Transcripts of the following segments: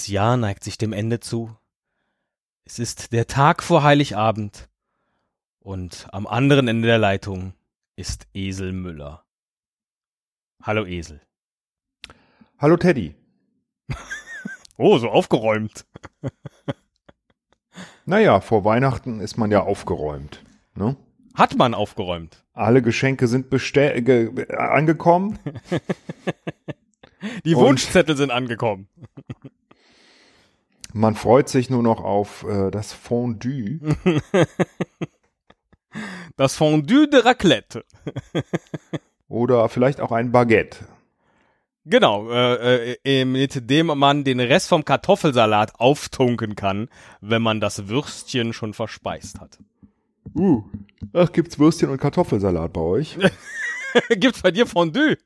Das Jahr neigt sich dem Ende zu. Ist der Tag vor Heiligabend. Und am anderen Ende der Leitung ist Esel Müller. Hallo Esel. Hallo Teddy. Oh, so aufgeräumt. Naja, vor Weihnachten ist man ja aufgeräumt. Ne? Hat man aufgeräumt. Alle Geschenke sind angekommen. Die Wunschzettel sind angekommen. Man freut sich nur noch auf äh, das Fondue. Das Fondue de Raclette. oder vielleicht auch ein Baguette. Genau, äh, äh, mit dem man den Rest vom Kartoffelsalat auftunken kann, wenn man das Würstchen schon verspeist hat. Uh, ach, gibt's Würstchen und Kartoffelsalat bei euch? Gibt's bei dir Fondue?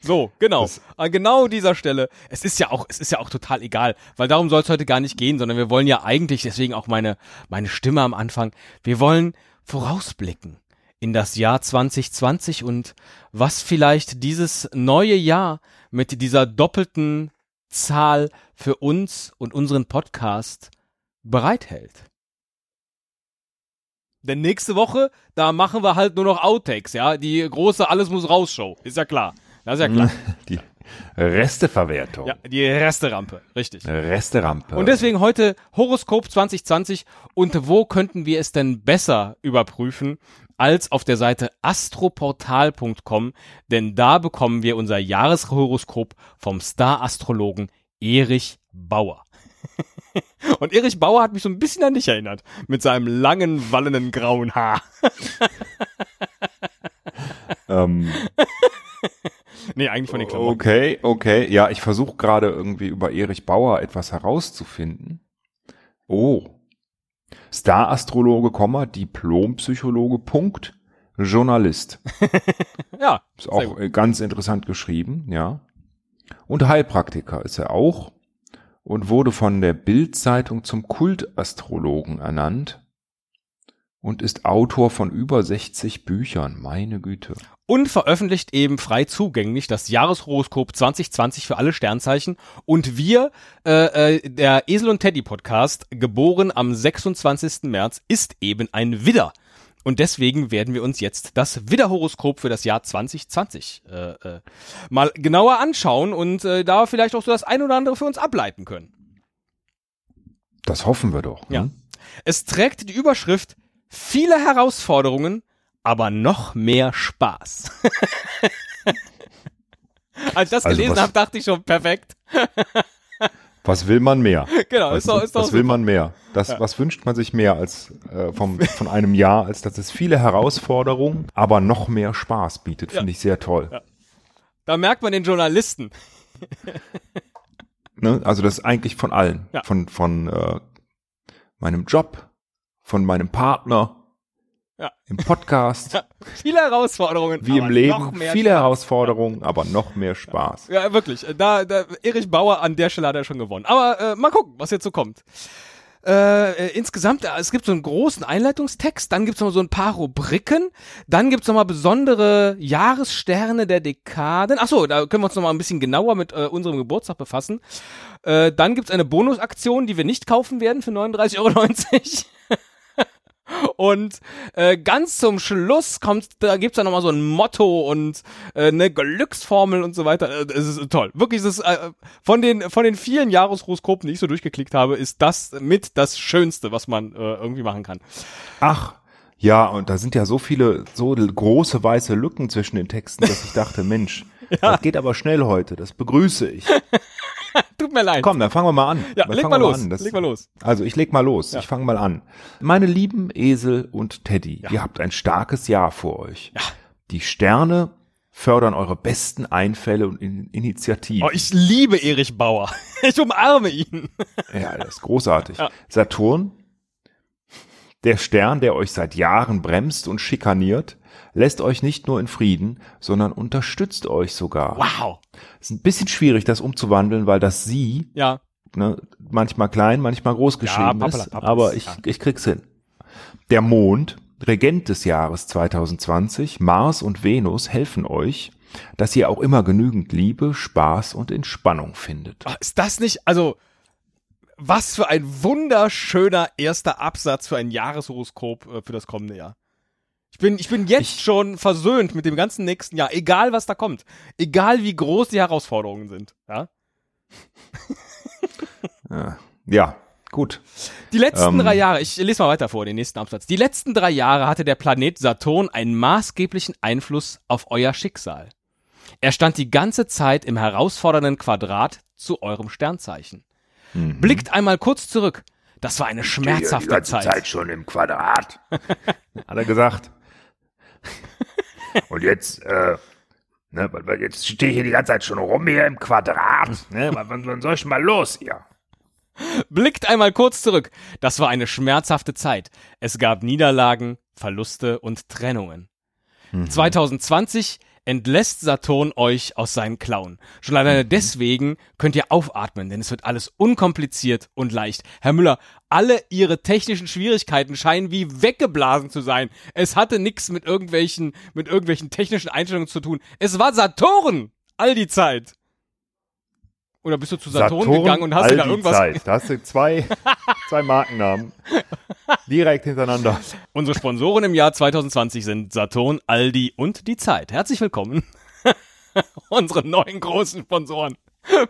So, genau. Das- An genau dieser Stelle. Es ist ja auch, es ist ja auch total egal, weil darum soll es heute gar nicht gehen, sondern wir wollen ja eigentlich, deswegen auch meine, meine Stimme am Anfang, wir wollen vorausblicken in das Jahr 2020 und was vielleicht dieses neue Jahr mit dieser doppelten Zahl für uns und unseren Podcast bereithält. Denn nächste Woche, da machen wir halt nur noch Outtakes, ja. Die große Alles muss raus Show. Ist ja klar. Das ist ja klar. Die Resteverwertung. Ja, die Resterampe. Richtig. Resterampe. Und deswegen heute Horoskop 2020. Und wo könnten wir es denn besser überprüfen als auf der Seite astroportal.com? Denn da bekommen wir unser Jahreshoroskop vom Star-Astrologen Erich Bauer. Und Erich Bauer hat mich so ein bisschen an dich erinnert. Mit seinem langen, wallenden grauen Haar. ähm, Nee, eigentlich von den Klamotten. okay, okay. Ja, ich versuche gerade irgendwie über Erich Bauer etwas herauszufinden. Oh. Star-Astrologe, Diplompsychologe, Punkt, Journalist. Ja, Ist auch ganz interessant geschrieben, ja. Und Heilpraktiker ist er auch und wurde von der Bild-Zeitung zum Kultastrologen ernannt und ist Autor von über 60 Büchern, meine Güte. und veröffentlicht eben frei zugänglich das Jahreshoroskop 2020 für alle Sternzeichen. Und wir, äh, äh, der Esel und Teddy Podcast, geboren am 26. März, ist eben ein Widder. Und deswegen werden wir uns jetzt das Widderhoroskop für das Jahr 2020 äh, äh, mal genauer anschauen und äh, da vielleicht auch so das ein oder andere für uns ableiten können. Das hoffen wir doch. Ja. Ne? Es trägt die Überschrift Viele Herausforderungen, aber noch mehr Spaß. Als ich das Also gelesen habe, dachte ich schon, perfekt. Was will man mehr? Genau, Was, ist doch, ist doch was will man mehr? Das, Was wünscht man sich mehr als äh, vom, von einem Jahr, als dass es viele Herausforderungen, aber noch mehr Spaß bietet? Finde ich sehr toll. Ja. Da merkt man den Journalisten. Ne? Also das ist eigentlich von allen. Ja. Von, von äh, meinem Job, von meinem Partner, Ja. im Podcast, Ja, viele Herausforderungen. wie im Leben. Viele Spaß. Herausforderungen, aber noch mehr Spaß. Ja, wirklich. Da, da, Erich Bauer an der Stelle hat er schon gewonnen. Aber äh, mal gucken, was jetzt so kommt. Äh, äh, insgesamt, äh, es gibt so einen großen Einleitungstext, dann gibt's noch so ein paar Rubriken, dann gibt's noch mal besondere Jahressterne der Dekaden. Achso, da können wir uns noch mal ein bisschen genauer mit äh, unserem Geburtstag befassen. Äh, dann gibt's eine Bonusaktion, die wir nicht kaufen werden für 39,90 Euro. Und äh, ganz zum Schluss kommt, da gibt's dann nochmal so ein Motto und äh, eine Glücksformel und so weiter. Äh, Es ist toll. Wirklich, ist, äh, von den von den vielen Jahreshoroskopen, die ich so durchgeklickt habe, ist das mit das Schönste, was man äh, irgendwie machen kann. Ach, ja, und da sind ja so viele, so große weiße Lücken zwischen den Texten, dass ich dachte, Mensch, das geht aber schnell heute, das begrüße ich. Mir leid. Komm, dann fangen wir mal an. ja, Dann leg mal los. Das- leg mal los. Also ich leg mal los. Ja. Ich fange mal an. Meine lieben Esel und Teddy, Ja. ihr habt ein starkes Jahr vor euch. Ja. Die Sterne fördern eure besten Einfälle und In Initiativen. Oh, ich liebe Erich Bauer. Ich umarme ihn. ja, das ist großartig. Ja. Saturn Der Stern, der euch seit Jahren bremst und schikaniert, lässt euch nicht nur in Frieden, sondern unterstützt euch sogar. Wow. Ist ein bisschen schwierig, das umzuwandeln, weil das Sie Ja. ne, manchmal klein, manchmal groß geschrieben Pappala, ist, aber ich, ja. ich krieg's hin. Der Mond, Regent des Jahres 2020, Mars und Venus helfen euch, dass ihr auch immer genügend Liebe, Spaß und Entspannung findet. Ist das nicht, also, was für ein wunderschöner erster Absatz für ein Jahreshoroskop äh, für das kommende Jahr. Ich bin, ich bin jetzt Ich- schon versöhnt mit dem ganzen nächsten Jahr, egal was da kommt. Egal wie groß die Herausforderungen sind. Ja? Ja, gut. Die letzten Ähm. drei Jahre, ich lese mal weiter vor, den nächsten Absatz. Die letzten drei Jahre hatte der Planet Saturn einen maßgeblichen Einfluss auf euer Schicksal. Er stand die ganze Zeit im herausfordernden Quadrat zu eurem Sternzeichen. Mhm. Blickt einmal kurz zurück. Das war eine schmerzhafte Zeit. schon im Quadrat. Hat er gesagt. Und jetzt, äh, ne, jetzt stehe ich hier die ganze Zeit schon rum hier im Quadrat. Ne, wann, wann soll ich mal los hier? Blickt einmal kurz zurück. Das war eine schmerzhafte Zeit. Es gab Niederlagen, Verluste und Trennungen. 2020 entlässt Saturn euch aus seinen Klauen. Schon alleine deswegen könnt ihr aufatmen, denn es wird alles unkompliziert und leicht. Herr Müller, alle Ihre technischen Schwierigkeiten scheinen wie weggeblasen zu sein. Es hatte nichts mit irgendwelchen, mit irgendwelchen technischen Einstellungen zu tun. Es war Saturn! All die Zeit. Oder bist du zu Saturn, gegangen und hast dir da irgendwas Zeit. Da hast du zwei, zwei Markennamen direkt hintereinander. Unsere Sponsoren im Jahr 2020 sind Saturn, Aldi und die Zeit. Herzlich willkommen. Unsere neuen großen Sponsoren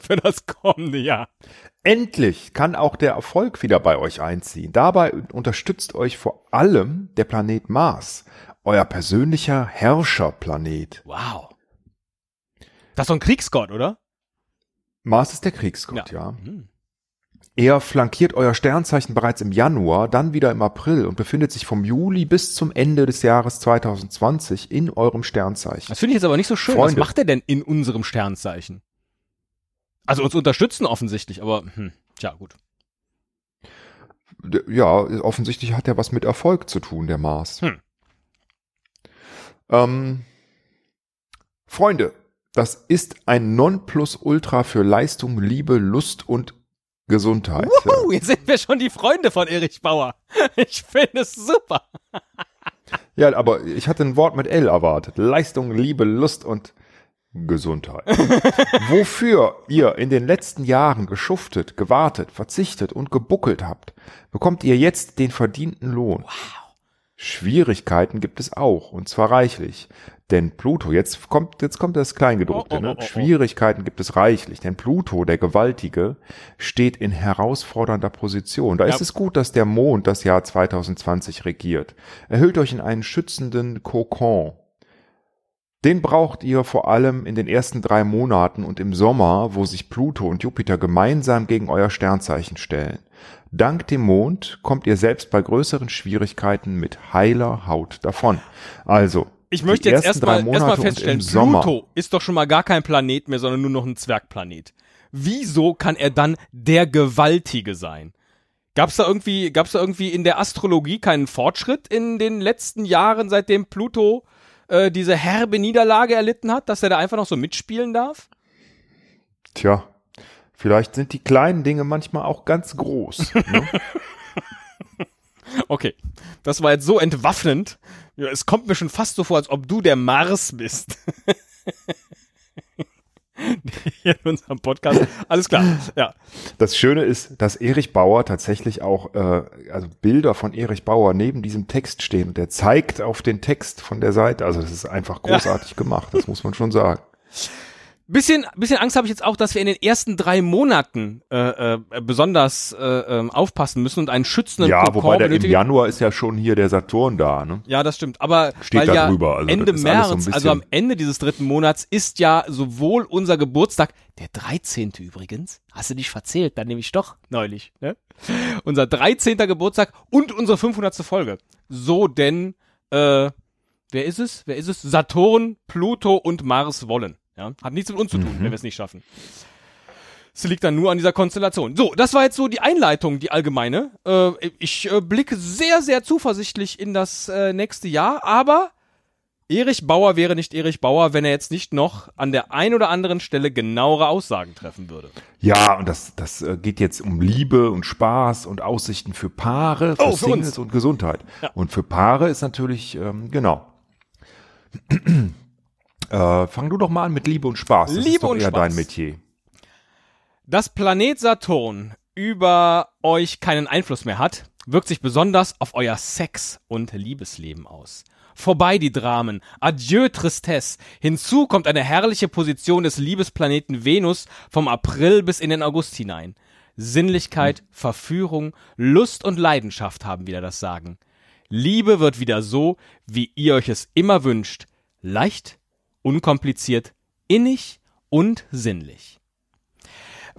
für das kommende Jahr. Endlich kann auch der Erfolg wieder bei euch einziehen. Dabei unterstützt euch vor allem der Planet Mars, euer persönlicher Herrscherplanet. Wow. Das ist doch ein Kriegsgott, oder? Mars ist der Kriegsgott, ja. Hm. Er flankiert euer Sternzeichen bereits im Januar, dann wieder im April und befindet sich vom Juli bis zum Ende des Jahres 2020 in eurem Sternzeichen. Das finde ich jetzt aber nicht so schön. Was Freunde. macht er denn in unserem Sternzeichen? Also uns unterstützen offensichtlich, aber hm, tja, gut. Ja, offensichtlich hat er was mit Erfolg zu tun, der Mars. Hm. Ähm, Freunde, das ist ein Nonplusultra für Leistung, Liebe, Lust und Gesundheit. Wuhu, jetzt sind wir schon die Freunde von Erich Bauer. Ich finde es super. Ja, aber ich hatte ein Wort mit L erwartet. Leistung, Liebe, Lust und Gesundheit. Wofür ihr in den letzten Jahren geschuftet, gewartet, verzichtet und gebuckelt habt, bekommt ihr jetzt den verdienten Lohn. Schwierigkeiten gibt es auch, und zwar reichlich. Denn Pluto, jetzt kommt, jetzt kommt das Kleingedruckte, Oh, oh, ne? oh. Schwierigkeiten gibt es reichlich, denn Pluto, der Gewaltige, steht in herausfordernder Position. Da Ja. ist es gut, dass der Mond das Jahr 2020 regiert. Er hüllt euch in einen schützenden Kokon. Den braucht ihr vor allem in den ersten drei Monaten und im Sommer, wo sich Pluto und Jupiter gemeinsam gegen euer Sternzeichen stellen. Dank dem Mond kommt ihr selbst bei größeren Schwierigkeiten mit heiler Haut davon. Also, Ich die möchte jetzt erstmal und feststellen. Pluto ist doch schon mal gar kein Planet mehr, sondern nur noch ein Zwergplanet. Wieso kann er dann der Gewaltige sein? Gab's da irgendwie, gab's da irgendwie in der Astrologie keinen Fortschritt in den letzten Jahren, seitdem Pluto äh, diese herbe Niederlage erlitten hat, dass er da einfach noch so mitspielen darf? Tja, vielleicht sind die kleinen Dinge manchmal auch ganz groß. Ne? Okay, das war jetzt so entwaffnend. Es kommt mir schon fast so vor, als ob du der Mars bist. Hier in unserem Podcast. Alles klar. Ja. Das Schöne ist, dass Erich Bauer tatsächlich auch, äh, also Bilder von Erich Bauer neben diesem Text stehen. Und der zeigt auf den Text von der Seite. Also das ist einfach großartig gemacht, das muss man schon sagen. Bisschen, bisschen Angst habe ich jetzt auch, dass wir in den ersten drei Monaten äh, äh, besonders äh, ähm, aufpassen müssen und einen schützenden Ja, Kokon wobei der im. Januar ist ja schon hier der Saturn da, ne? Ja, das stimmt. Aber Steht da ja drüber, also Ende alles so März, also am Ende dieses dritten Monats, ist ja sowohl unser Geburtstag, der 13. übrigens, hast du dich verzählt, dann nämlich doch neulich, ne? Unser 13. Geburtstag und unsere 500. Folge. So denn, äh, wer ist es? Wer ist es? Saturn, Pluto und Mars wollen. Ja? Hat nichts mit uns zu tun, Mhm. wenn wir es nicht schaffen. Es liegt dann nur an dieser Konstellation. So, das war jetzt so die Einleitung, die allgemeine. Äh, ich äh, blicke sehr, sehr zuversichtlich in das äh, nächste Jahr, aber Erich Bauer wäre nicht Erich Bauer, wenn er jetzt nicht noch an der ein oder anderen Stelle genauere Aussagen treffen würde. Ja, und das, das äh, geht jetzt um Liebe und Spaß und Aussichten für Paare, für, Oh, für Singles uns. und Gesundheit. Ja. Und für Paare ist natürlich, ähm, genau. Äh, fang du doch mal an mit Liebe und Spaß. Das Liebe ist doch und eher Spaß. dein Metier. Dass Planet Saturn über euch keinen Einfluss mehr hat, wirkt sich besonders auf euer Sex- und Liebesleben aus. Vorbei die Dramen, adieu Tristesse, hinzu kommt eine herrliche Position des Liebesplaneten Venus vom April bis in den August hinein. Sinnlichkeit, Verführung, Lust und Leidenschaft haben wieder das Sagen. Liebe wird wieder so, wie ihr euch es immer wünscht, leicht, unkompliziert, innig und sinnlich.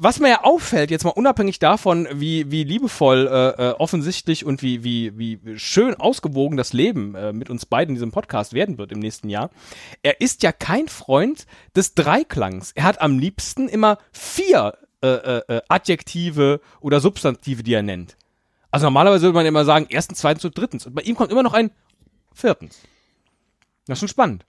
Was mir ja auffällt, jetzt mal unabhängig davon, wie, wie liebevoll äh, äh, offensichtlich und wie, wie, wie schön ausgewogen das Leben äh, mit uns beiden in diesem Podcast werden wird im nächsten Jahr, er ist ja kein Freund des Dreiklangs. Er hat am liebsten immer vier äh, äh, äh, Adjektive oder Substantive, die er nennt. Also normalerweise würde man immer sagen, erstens, zweitens und drittens. Und bei ihm kommt immer noch ein viertens. Das ist schon spannend.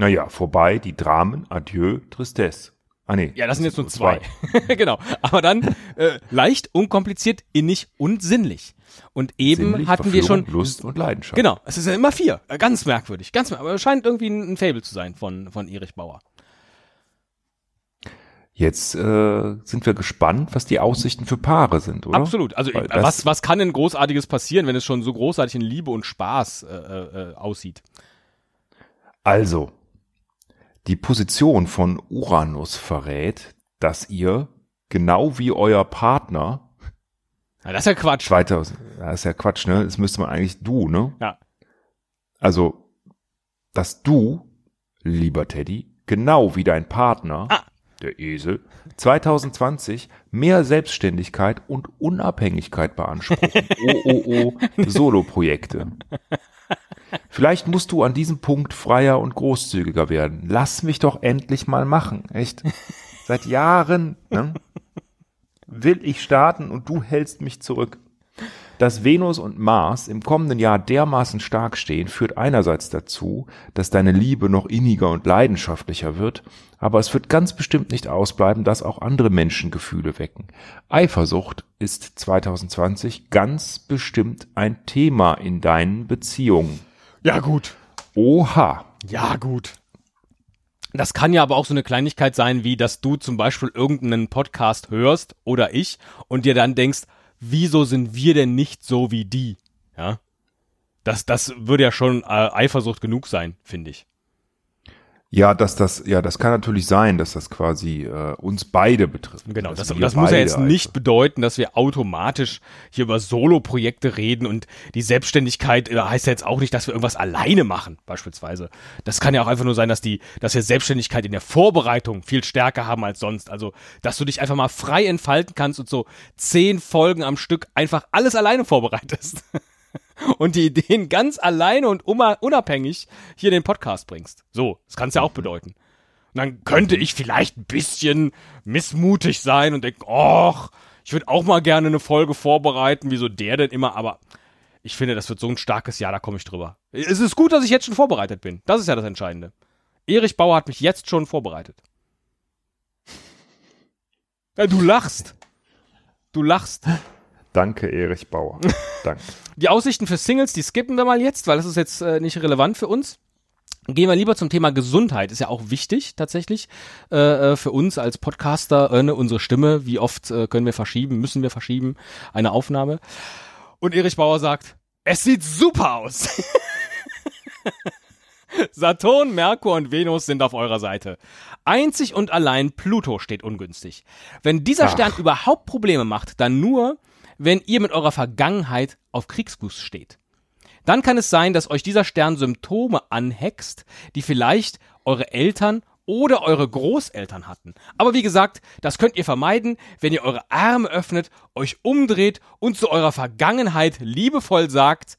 Naja, vorbei die Dramen, adieu Tristesse. Ah nee. Ja, das sind jetzt nur zwei. genau. Aber dann äh, leicht, unkompliziert, innig und sinnlich. Und eben Sinnlich, hatten wir schon. Lust und Leidenschaft. Genau, es ist ja immer vier. Äh, Ganz merkwürdig. Ganz merkwürdig. Aber es scheint irgendwie ein, Fable zu sein von, von Erich Bauer. Jetzt äh, sind wir gespannt, was die Aussichten für Paare sind, oder? Absolut. Also Weil äh, das- was, was kann denn Großartiges passieren, wenn es schon so großartig in Liebe und Spaß äh, äh, äh, aussieht? Also, die Position von Uranus verrät, dass ihr, genau wie euer Partner, Na, das ist ja Quatsch. 2000, das ist ja Quatsch, ne? Das müsste man eigentlich du, ne? Ja. Also, dass du, lieber Teddy, genau wie dein Partner, Ah. der Esel, 2020 mehr Selbstständigkeit und Unabhängigkeit beanspruchen. oh, oh, oh, Solo-Projekte. Vielleicht musst du an diesem Punkt freier und großzügiger werden. Lass mich doch endlich mal machen, echt. Seit Jahren ne, will ich starten und du hältst mich zurück. Dass Venus und Mars im kommenden Jahr dermaßen stark stehen, führt einerseits dazu, dass deine Liebe noch inniger und leidenschaftlicher wird, aber es wird ganz bestimmt nicht ausbleiben, dass auch andere Menschen Gefühle wecken. Eifersucht ist 2020 ganz bestimmt ein Thema in deinen Beziehungen. Ja, gut. Oha. Ja, gut. Das kann ja aber auch so eine Kleinigkeit sein, wie dass du zum Beispiel irgendeinen Podcast hörst oder ich und dir dann denkst, wieso sind wir denn nicht so wie die? Ja. Das, das würde ja schon äh, Eifersucht genug sein, finde ich. Ja, dass das, ja, das kann natürlich sein, dass das quasi äh, uns beide betrifft. Genau, Dass das, das muss ja jetzt nicht bedeuten, dass wir automatisch hier über Solo-Projekte reden und die Selbstständigkeit äh, heißt ja jetzt auch nicht, dass wir irgendwas alleine machen, beispielsweise. Das kann ja auch einfach nur sein, dass die, dass wir Selbstständigkeit in der Vorbereitung viel stärker haben als sonst. Also, dass du dich einfach mal frei entfalten kannst und so zehn Folgen am Stück einfach alles alleine vorbereitest. und die Ideen ganz alleine und unabhängig hier in den Podcast bringst. So, das kann es ja auch bedeuten. Und dann könnte ich vielleicht ein bisschen missmutig sein und denken, ach, ich würde auch mal gerne eine Folge vorbereiten, wieso der denn immer, aber ich finde, das wird so ein starkes Jahr, da komme ich drüber. Es ist gut, dass ich jetzt schon vorbereitet bin. Das ist ja das Entscheidende. Erich Bauer hat mich jetzt schon vorbereitet. Ja, du lachst. Du lachst. Danke, Erich Bauer. Danke. Die Aussichten für Singles, die skippen wir mal jetzt, weil das ist jetzt äh, nicht relevant für uns. Gehen wir lieber zum Thema Gesundheit. Ist ja auch wichtig tatsächlich äh, äh, für uns als Podcaster. Äh, ne, unsere Stimme, wie oft äh, können wir verschieben, müssen wir verschieben, eine Aufnahme. Und Erich Bauer sagt, es sieht super aus. Saturn, Merkur und Venus sind auf eurer Seite. Einzig und allein Pluto steht ungünstig. Wenn dieser Ach. Stern überhaupt Probleme macht, dann nur, wenn ihr mit eurer Vergangenheit auf Kriegsfuß steht. Dann kann es sein, dass euch dieser Stern Symptome anhext, die vielleicht eure Eltern oder eure Großeltern hatten. Aber wie gesagt, das könnt ihr vermeiden, wenn ihr eure Arme öffnet, euch umdreht und zu eurer Vergangenheit liebevoll sagt,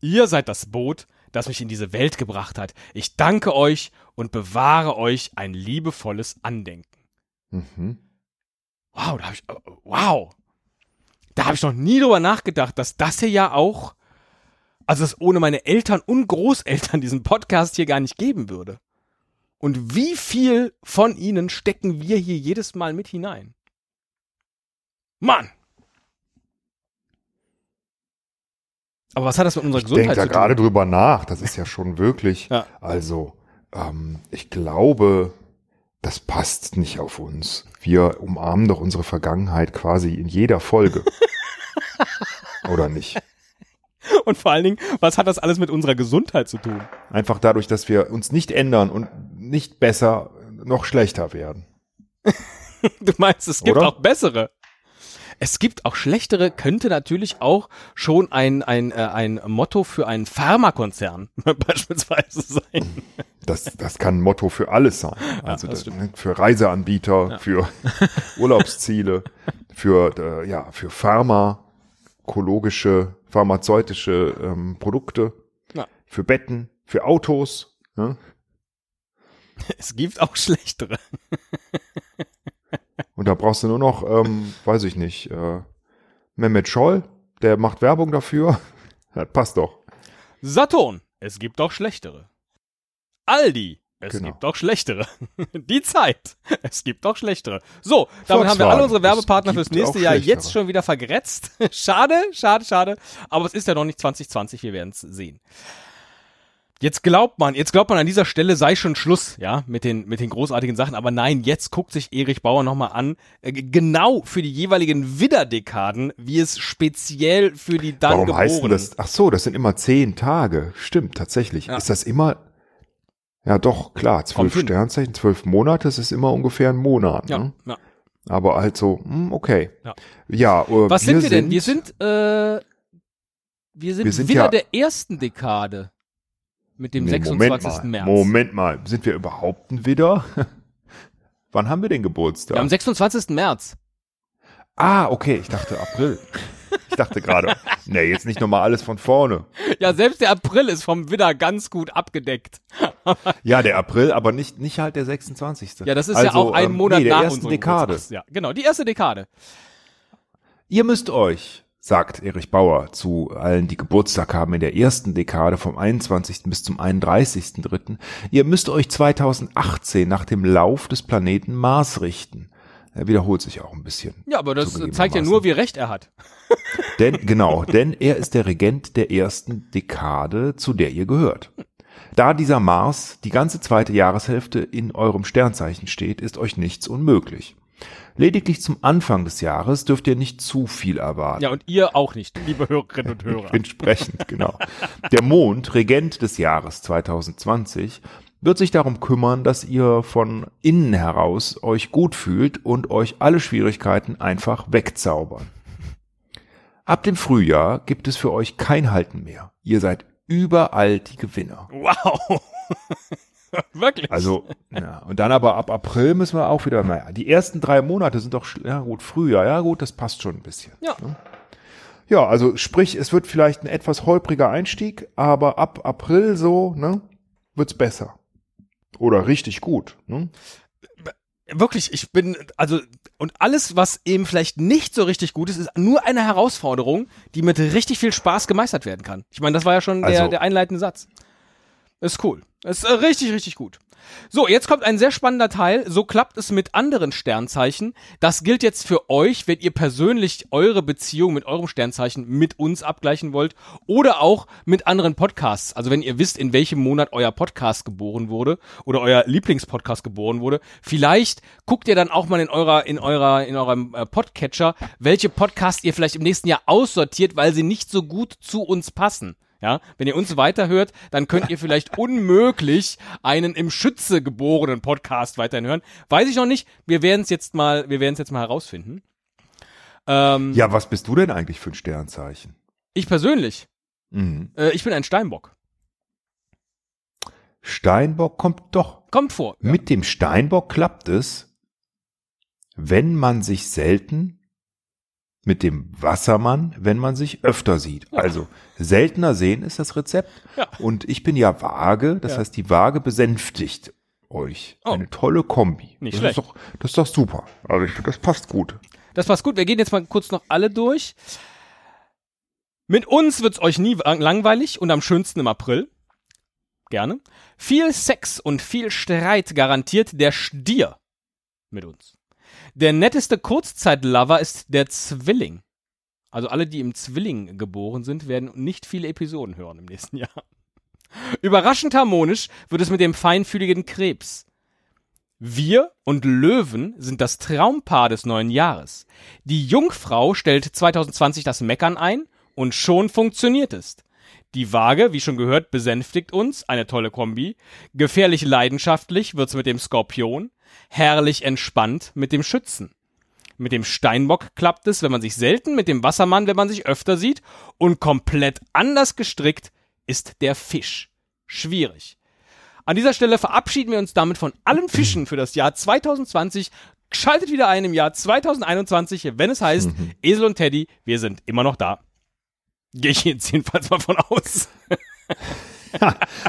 ihr seid das Boot, das mich in diese Welt gebracht hat. Ich danke euch und bewahre euch ein liebevolles Andenken. Mhm. Wow, da habe ich, wow. Da habe ich noch nie drüber nachgedacht, dass das hier ja auch, also es ohne meine Eltern und Großeltern diesen Podcast hier gar nicht geben würde. Und wie viel von ihnen stecken wir hier jedes Mal mit hinein? Mann! Aber was hat das mit unserer Ich Gesundheit denke da zu tun? gerade drüber nach. Das ist ja schon wirklich, Ja. also ähm, ich glaube, das passt nicht auf uns. Wir umarmen doch unsere Vergangenheit quasi in jeder Folge. Oder nicht? Und vor allen Dingen, was hat das alles mit unserer Gesundheit zu tun? Einfach dadurch, dass wir uns nicht ändern und nicht besser, noch schlechter werden. Du meinst, es gibt Oder? auch bessere. Es gibt auch schlechtere, könnte natürlich auch schon ein, ein, äh, ein Motto für einen Pharmakonzern beispielsweise sein. Das, das kann ein Motto für alles sein. Also das das, für Reiseanbieter, für Urlaubsziele, für, äh, ja, für pharmakologische, pharmazeutische ähm, Produkte, Ja. für Betten, für Autos. Ne? Es gibt auch schlechtere. Und da brauchst du nur noch, ähm, weiß ich nicht, äh, Mehmet Scholl, der macht Werbung dafür. Das passt doch. Saturn, es gibt auch schlechtere. Aldi, es Genau. gibt auch schlechtere. Die Zeit, es gibt auch schlechtere. So, damit haben wir alle unsere Werbepartner fürs nächste Jahr jetzt schon wieder vergrätzt. schade, schade, schade. Aber es ist ja noch nicht 2020, wir werden es sehen. Jetzt glaubt man, jetzt glaubt man an dieser Stelle sei schon Schluss, ja, mit den, mit den großartigen Sachen. Aber nein, jetzt guckt sich Erich Bauer nochmal an, äh, genau für die jeweiligen Widderdekaden, wie es speziell für die dann Warum Geborenen. heißt denn das? Ach so, das sind immer zehn Tage. Stimmt, tatsächlich. Ja. Ist das immer? Ja, doch, klar. Zwölf. Sternzeichen, zwölf Monate, das ist immer ungefähr ein Monat. Ja, Ne? ja. Aber halt so, hm, okay. Ja. Ja, äh, Was sind wir denn? Wir sind, äh, wir sind, Wir sind wieder ja- der ersten Dekade mit dem Nee, 26. Moment mal, März. Moment mal, sind wir überhaupt ein Widder? Wann haben wir den Geburtstag? Wir haben 26. März. ah, okay, ich dachte April. ich dachte gerade, nee, jetzt nicht nochmal alles von vorne. Ja, selbst der April ist vom Widder ganz gut abgedeckt. Ja, der April, aber nicht, nicht halt der 26. Ja, das ist ja Also, auch ein ähm, Monat nee, der nach ersten Dekade. Ja, genau, die erste Dekade. Ihr müsst euch, sagt Erich Bauer zu allen, die Geburtstag haben in der ersten Dekade vom 21. bis zum 31.3., ihr müsst euch 2018 nach dem Lauf des Planeten Mars richten. Er wiederholt sich auch ein bisschen. Ja, aber das zeigt ja nur, wie recht er hat. Denn, genau, denn er ist der Regent der ersten Dekade, zu der ihr gehört. Da dieser Mars die ganze zweite Jahreshälfte in eurem Sternzeichen steht, ist euch nichts unmöglich. Lediglich zum Anfang des Jahres dürft ihr nicht zu viel erwarten. Ja, und ihr auch nicht, liebe Hörerinnen und Hörer. Entsprechend, genau. Der Mond, Regent des Jahres 2020, wird sich darum kümmern, dass ihr von innen heraus euch gut fühlt und euch alle Schwierigkeiten einfach wegzaubern. Ab dem Frühjahr gibt es für euch kein Halten mehr. Ihr seid überall die Gewinner. Wow. Wirklich. Also, ja, und dann aber ab April müssen wir auch wieder, naja, die ersten drei Monate sind doch, ja gut, Frühjahr, ja gut, das passt schon ein bisschen. ja. Ja, also sprich, es wird vielleicht ein etwas holpriger Einstieg, aber ab April so, ne, wird's besser. Oder richtig gut, ne? wirklich, ich bin, also, und alles, was eben vielleicht nicht so richtig gut ist, ist nur eine Herausforderung, die mit richtig viel Spaß gemeistert werden kann. Ich meine, das war ja schon der, Also- der einleitende Satz. Ist cool. Ist äh, richtig, richtig gut. So, jetzt kommt ein sehr spannender Teil. So klappt es mit anderen Sternzeichen. Das gilt jetzt für euch, wenn ihr persönlich eure Beziehung mit eurem Sternzeichen mit uns abgleichen wollt oder auch mit anderen Podcasts. Also wenn ihr wisst, in welchem Monat euer Podcast geboren wurde oder euer Lieblingspodcast geboren wurde, vielleicht guckt ihr dann auch mal in eurer in eurer in eurem äh, Podcatcher, welche Podcasts ihr vielleicht im nächsten Jahr aussortiert, weil sie nicht so gut zu uns passen. Ja, wenn ihr uns weiterhört, dann könnt ihr vielleicht unmöglich einen im Schütze geborenen Podcast weiterhin hören. Weiß ich noch nicht. Wir werden es jetzt mal, wir werden es jetzt mal herausfinden. Ähm, Ja, was bist du denn eigentlich für ein Sternzeichen? Ich persönlich, Mhm. äh, ich bin ein Steinbock. Steinbock kommt doch. Kommt vor. Ja. Mit dem Steinbock klappt es, wenn man sich selten mit dem Wassermann, wenn man sich öfter sieht. Also seltener sehen ist das Rezept. Ja. Und ich bin ja vage, das Ja. heißt, die Waage besänftigt euch. Oh. Eine tolle Kombi. Nicht das schlecht. Ist doch, das ist doch super. Also ich, das passt gut. Das passt gut. Wir gehen jetzt mal kurz noch alle durch. Mit uns wird's euch nie langweilig und am schönsten im April. Gerne. Viel Sex und viel Streit garantiert der Stier mit uns. Der netteste Kurzzeitlover ist der Zwilling. Also alle, die im Zwilling geboren sind, werden nicht viele Episoden hören im nächsten Jahr. Überraschend harmonisch wird es mit dem feinfühligen Krebs. Wir und Löwen sind das Traumpaar des neuen Jahres. Die Jungfrau stellt 2020 das Meckern ein und schon funktioniert es. Die Waage, wie schon gehört, besänftigt uns, eine tolle Kombi. Gefährlich leidenschaftlich wird's mit dem Skorpion. Herrlich entspannt mit dem Schützen. Mit dem Steinbock klappt es, wenn man sich selten, mit dem Wassermann, wenn man sich öfter sieht. Und komplett anders gestrickt ist der Fisch. Schwierig. An dieser Stelle verabschieden wir uns damit von allen Fischen für das Jahr 2020. Schaltet wieder ein im Jahr 2021, wenn es heißt, Esel und Teddy, wir sind immer noch da. Gehe ich jetzt jedenfalls mal von aus.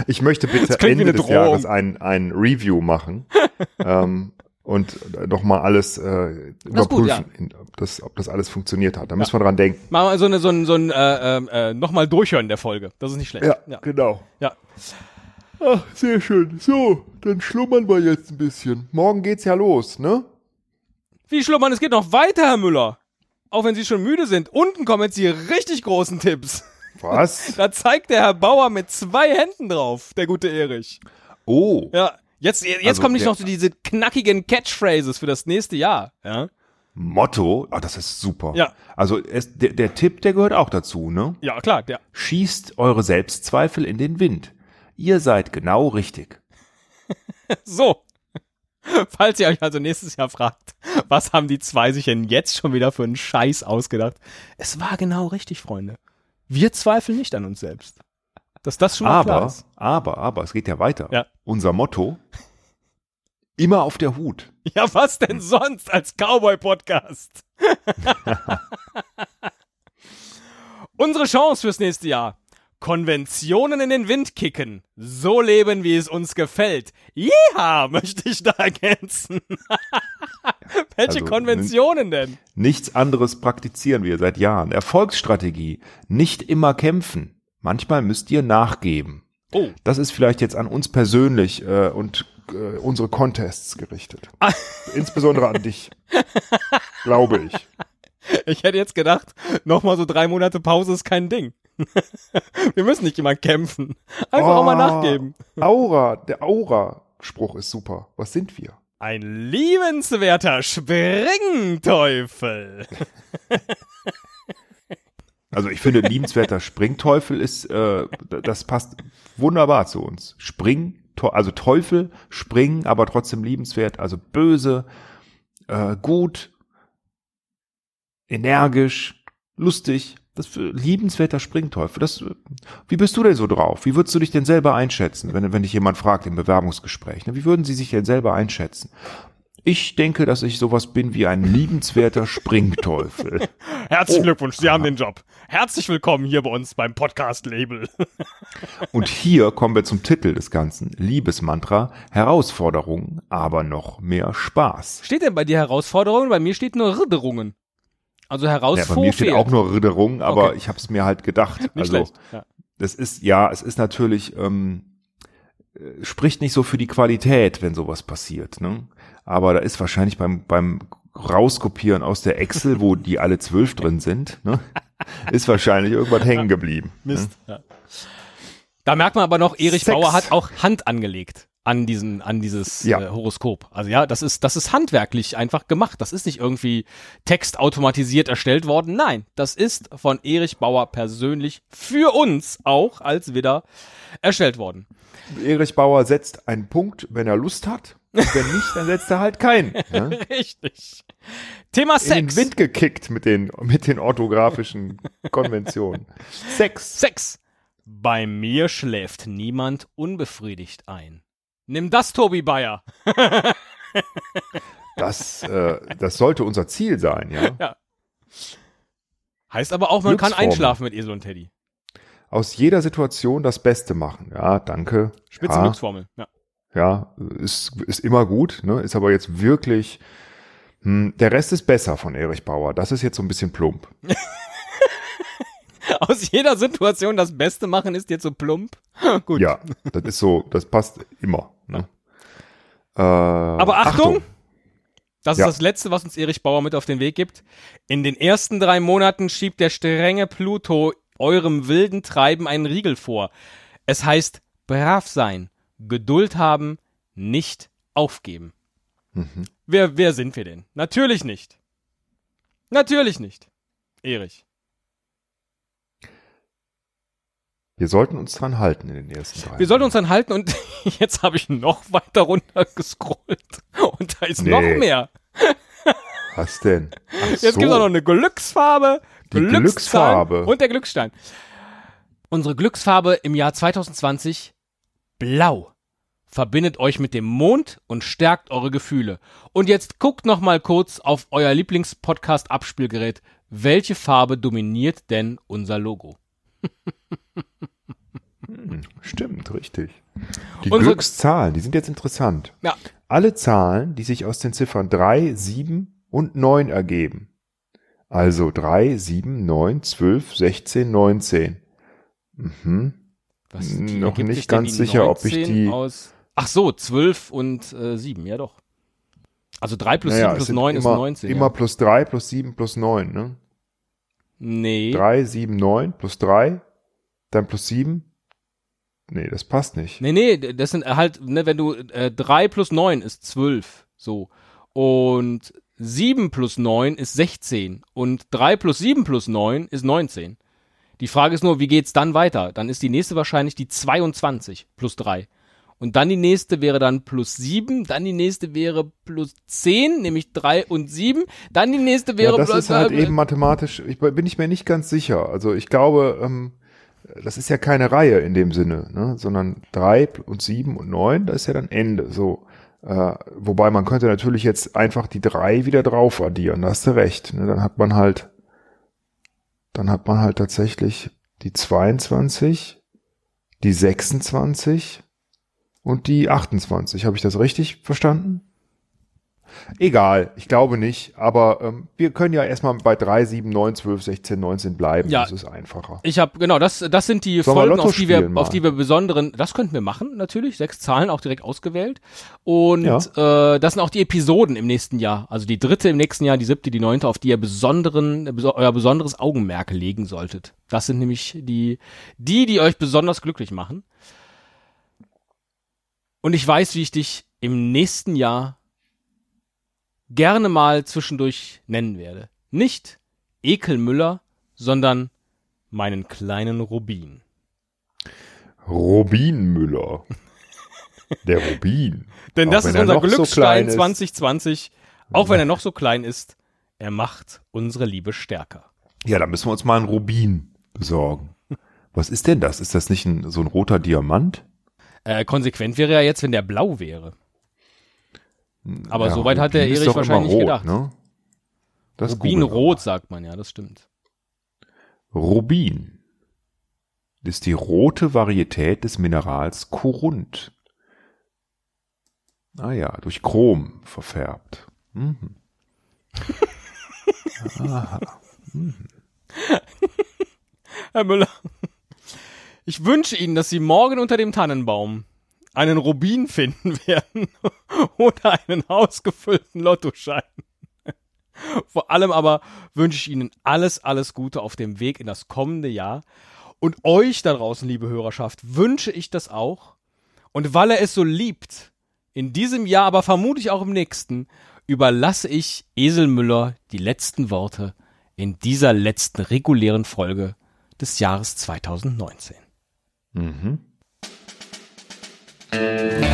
Ich möchte bitte Das Ende des. Jahres ein, ein Review machen ähm, und nochmal alles äh, Das ist gut, überprüfen, in- ob, das, ob das alles funktioniert hat. Da müssen wir dran denken. Machen wir so eine, so ein, so ein äh, äh, äh, nochmal durchhören der Folge. Das ist nicht schlecht. ja. genau. ja. Ach, sehr schön. So, dann schlummern wir jetzt ein bisschen. Morgen geht's ja los, ne? Wie schlummern, es geht noch weiter, Herr Müller. Auch wenn Sie schon müde sind. Unten kommen jetzt die richtig großen Tipps. Was? Da zeigt der Herr Bauer mit zwei Händen drauf, der gute Erich. Oh, Ja, jetzt, jetzt Also kommen nicht noch so diese knackigen Catchphrases für das nächste Jahr. Ja, Motto. Ah, das ist super. Ja. Also es, der, der Tipp, der gehört auch dazu, ne? ja klar, der. Schießt eure Selbstzweifel in den Wind. Ihr seid genau richtig. So. Falls ihr euch also nächstes Jahr fragt, was haben die zwei sich denn jetzt schon wieder für einen Scheiß ausgedacht? Es war genau richtig, Freunde. Wir zweifeln nicht an uns selbst. Dass das schon mal klar Aber, ist. aber, aber, es geht ja weiter. Ja. Unser Motto, immer auf der Hut. Ja, was denn sonst als Cowboy-Podcast? Unsere Chance fürs nächste Jahr. Konventionen in den Wind kicken. So leben, wie es uns gefällt. Ja, möchte ich da ergänzen. Welche Also, Konventionen denn? Nichts anderes praktizieren wir seit Jahren. Erfolgsstrategie. Nicht immer kämpfen. Manchmal müsst ihr nachgeben. Oh. Das ist vielleicht jetzt an uns persönlich äh, und äh, unsere Contests gerichtet. Insbesondere an dich. Glaube ich. Ich hätte jetzt gedacht, nochmal so drei Monate Pause ist kein Ding. Wir müssen nicht immer kämpfen. Einfach auch mal Oh, nachgeben. Aura, der Aura-Spruch ist super. Was sind wir? Ein liebenswerter Springteufel. Also ich finde, liebenswerter Springteufel ist, äh, das passt wunderbar zu uns. Spring, also Teufel, springen, aber trotzdem liebenswert, also böse, äh, gut, energisch, lustig. Das für liebenswerter Springteufel. Das, wie bist du denn so drauf? Wie würdest du dich denn selber einschätzen, wenn, wenn dich jemand fragt im Bewerbungsgespräch? Ne? Wie würden sie sich denn selber einschätzen? Ich denke, dass ich sowas bin wie ein liebenswerter Springteufel. Herzlichen Oh. Glückwunsch, Sie haben den Job. Herzlich willkommen hier bei uns beim Podcast-Label. Und hier kommen wir zum Titel des Ganzen. Liebesmantra, Herausforderungen, aber noch mehr Spaß. Steht denn bei dir Herausforderungen? Bei mir steht nur Ridderungen. Also Ja, Herausforderungen. bei mir steht auch nur Ritterung, aber Okay. ich habe es mir halt gedacht. Nicht also schlecht. Ja. das ist, ja, es ist natürlich, ähm, äh, spricht nicht so für die Qualität, wenn sowas passiert. Ne? Aber da ist wahrscheinlich beim, beim Rauskopieren aus der Excel, wo die alle zwölf drin sind, ne, ist wahrscheinlich irgendwas hängen geblieben. Mist. Ja. Da merkt man aber noch, Erich Sex. Bauer hat auch Hand angelegt an diesen, an dieses Ja. äh, Horoskop. Also ja, das ist, das ist handwerklich einfach gemacht. Das ist nicht irgendwie textautomatisiert erstellt worden. Nein, das ist von Erich Bauer persönlich für uns auch als Widder erstellt worden. Erich Bauer setzt einen Punkt, wenn er Lust hat. Und wenn nicht, dann setzt er halt keinen. Ne? Richtig. Thema in den Sex. Wind gekickt mit den, mit den orthografischen Konventionen. Sex. Sex. Bei mir schläft niemand unbefriedigt ein. Nimm das, Tobi Bayer. Das, äh, das sollte unser Ziel sein, ja. Heißt aber auch, man kann einschlafen mit Esel und Teddy. Aus jeder Situation das Beste machen. Ja, danke. Spitze ja. Ja. Ja, ist, ist immer gut, ne? ist aber jetzt wirklich, hm, der Rest ist besser von Erich Bauer. Das ist jetzt so ein bisschen plump. Aus jeder Situation das Beste machen ist jetzt so plump. Gut. Ja, das ist so, das passt immer. Ne? Äh, Aber Achtung, Achtung. Das Ja. ist das Letzte, was uns Erich Bauer mit auf den Weg gibt. In den ersten drei Monaten schiebt der strenge Pluto eurem wilden Treiben einen Riegel vor. Es heißt brav sein, Geduld haben, nicht aufgeben. Mhm. Wer, wer sind wir denn? Natürlich nicht. Natürlich nicht. Erich. Wir sollten uns dran halten in den ersten drei. Wir sollten uns dann halten und jetzt habe ich noch weiter runter gescrollt und da ist Nee. noch mehr. Was denn? Ach Jetzt so. gibt es auch noch eine Glücksfarbe, Die Glücksfarbe. und der Glücksstein. Unsere Glücksfarbe im Jahr 2020 blau. Verbindet euch mit dem Mond und stärkt eure Gefühle. Und jetzt guckt noch mal kurz auf euer Lieblingspodcast Abspielgerät. Welche Farbe dominiert denn unser Logo? Stimmt, richtig. Die Unsere- Glückszahlen, die sind jetzt interessant. Ja. Alle Zahlen, die sich aus den Ziffern 3, 7 und 9 ergeben. Also 3, 7, 9, 12, 16, 19. Mhm. Was, Noch ergibt nicht ganz sicher, ob ich 19 die- Aus Ach so, 12 und äh, 7, ja doch. Also 3 plus Naja, 7 es plus sind 9 immer, ist 19. Immer ja. plus 3 plus 7 plus 9, ne? Nee. 3, 7, 9 plus 3, dann plus 7. Nee, das passt nicht. Nee, nee, das sind halt, ne, wenn du äh, 3 plus 9 ist 12, so. Und 7 plus 9 ist 16 und 3 plus 7 plus 9 ist 19. Die Frage ist nur, wie geht's dann weiter? Dann ist die nächste wahrscheinlich die 22 plus 3. Und dann die nächste wäre dann plus 7, dann die nächste wäre plus 10, nämlich 3 und 7, dann die nächste wäre Ja, das plus ist halt äh, eben mathematisch, ich bin ich mir nicht ganz sicher. Also ich glaube, ähm, das ist ja keine Reihe in dem Sinne, ne? sondern drei und sieben und neun, das ist ja dann Ende. So. Äh, wobei man könnte natürlich jetzt einfach die drei wieder drauf addieren, da hast du recht. Ne? Dann hat man halt, dann hat man halt tatsächlich die 22, die 26 und die 28. Habe ich das richtig verstanden? Egal, ich glaube nicht, aber ähm, wir können ja erstmal bei 3, 7, 9, 12, 16, 19 bleiben. Ja. Das ist einfacher. Ich habe genau, das das sind die Sollen Folgen, auf die wir auf die wir besonderen, das könnten wir machen natürlich, sechs Zahlen auch direkt ausgewählt und Ja. äh, das sind auch die Episoden im nächsten Jahr, also die dritte im nächsten Jahr, die siebte, die neunte, auf die ihr besonderen beso euer besonderes Augenmerk legen solltet. Das sind nämlich die die, die euch besonders glücklich machen. Und ich weiß, wie ich dich im nächsten Jahr gerne mal zwischendurch nennen werde. Nicht Ekel Müller, sondern meinen kleinen Rubin. Robin Müller. Der Robin. Denn Auch das ist er unser so Glücksstein ist. 2020. Auch wenn er noch so klein ist, er macht unsere Liebe stärker. Ja, da müssen wir uns mal einen Rubin besorgen. Was ist denn das? Ist das nicht ein, so ein roter Diamant? Äh, konsequent wäre ja jetzt, wenn der blau wäre. Aber Ja, soweit hat der Erich doch wahrscheinlich rot, gedacht. Ne? Das Rubin googeln wir rot, sagt man ja, das stimmt. Rubin ist die rote Varietät des Minerals Korund. Ah ja, durch Chrom verfärbt. Mhm. Herr Müller, ich wünsche Ihnen, dass Sie morgen unter dem Tannenbaum einen Rubin finden werden oder einen ausgefüllten Lottoschein. Vor allem aber wünsche ich Ihnen alles, alles Gute auf dem Weg in das kommende Jahr. Und euch da draußen, liebe Hörerschaft, wünsche ich das auch. Und weil er es so liebt, in diesem Jahr, aber vermutlich auch im nächsten, überlasse ich Esel Müller die letzten Worte in dieser letzten regulären Folge des Jahres 2019. Mhm. Música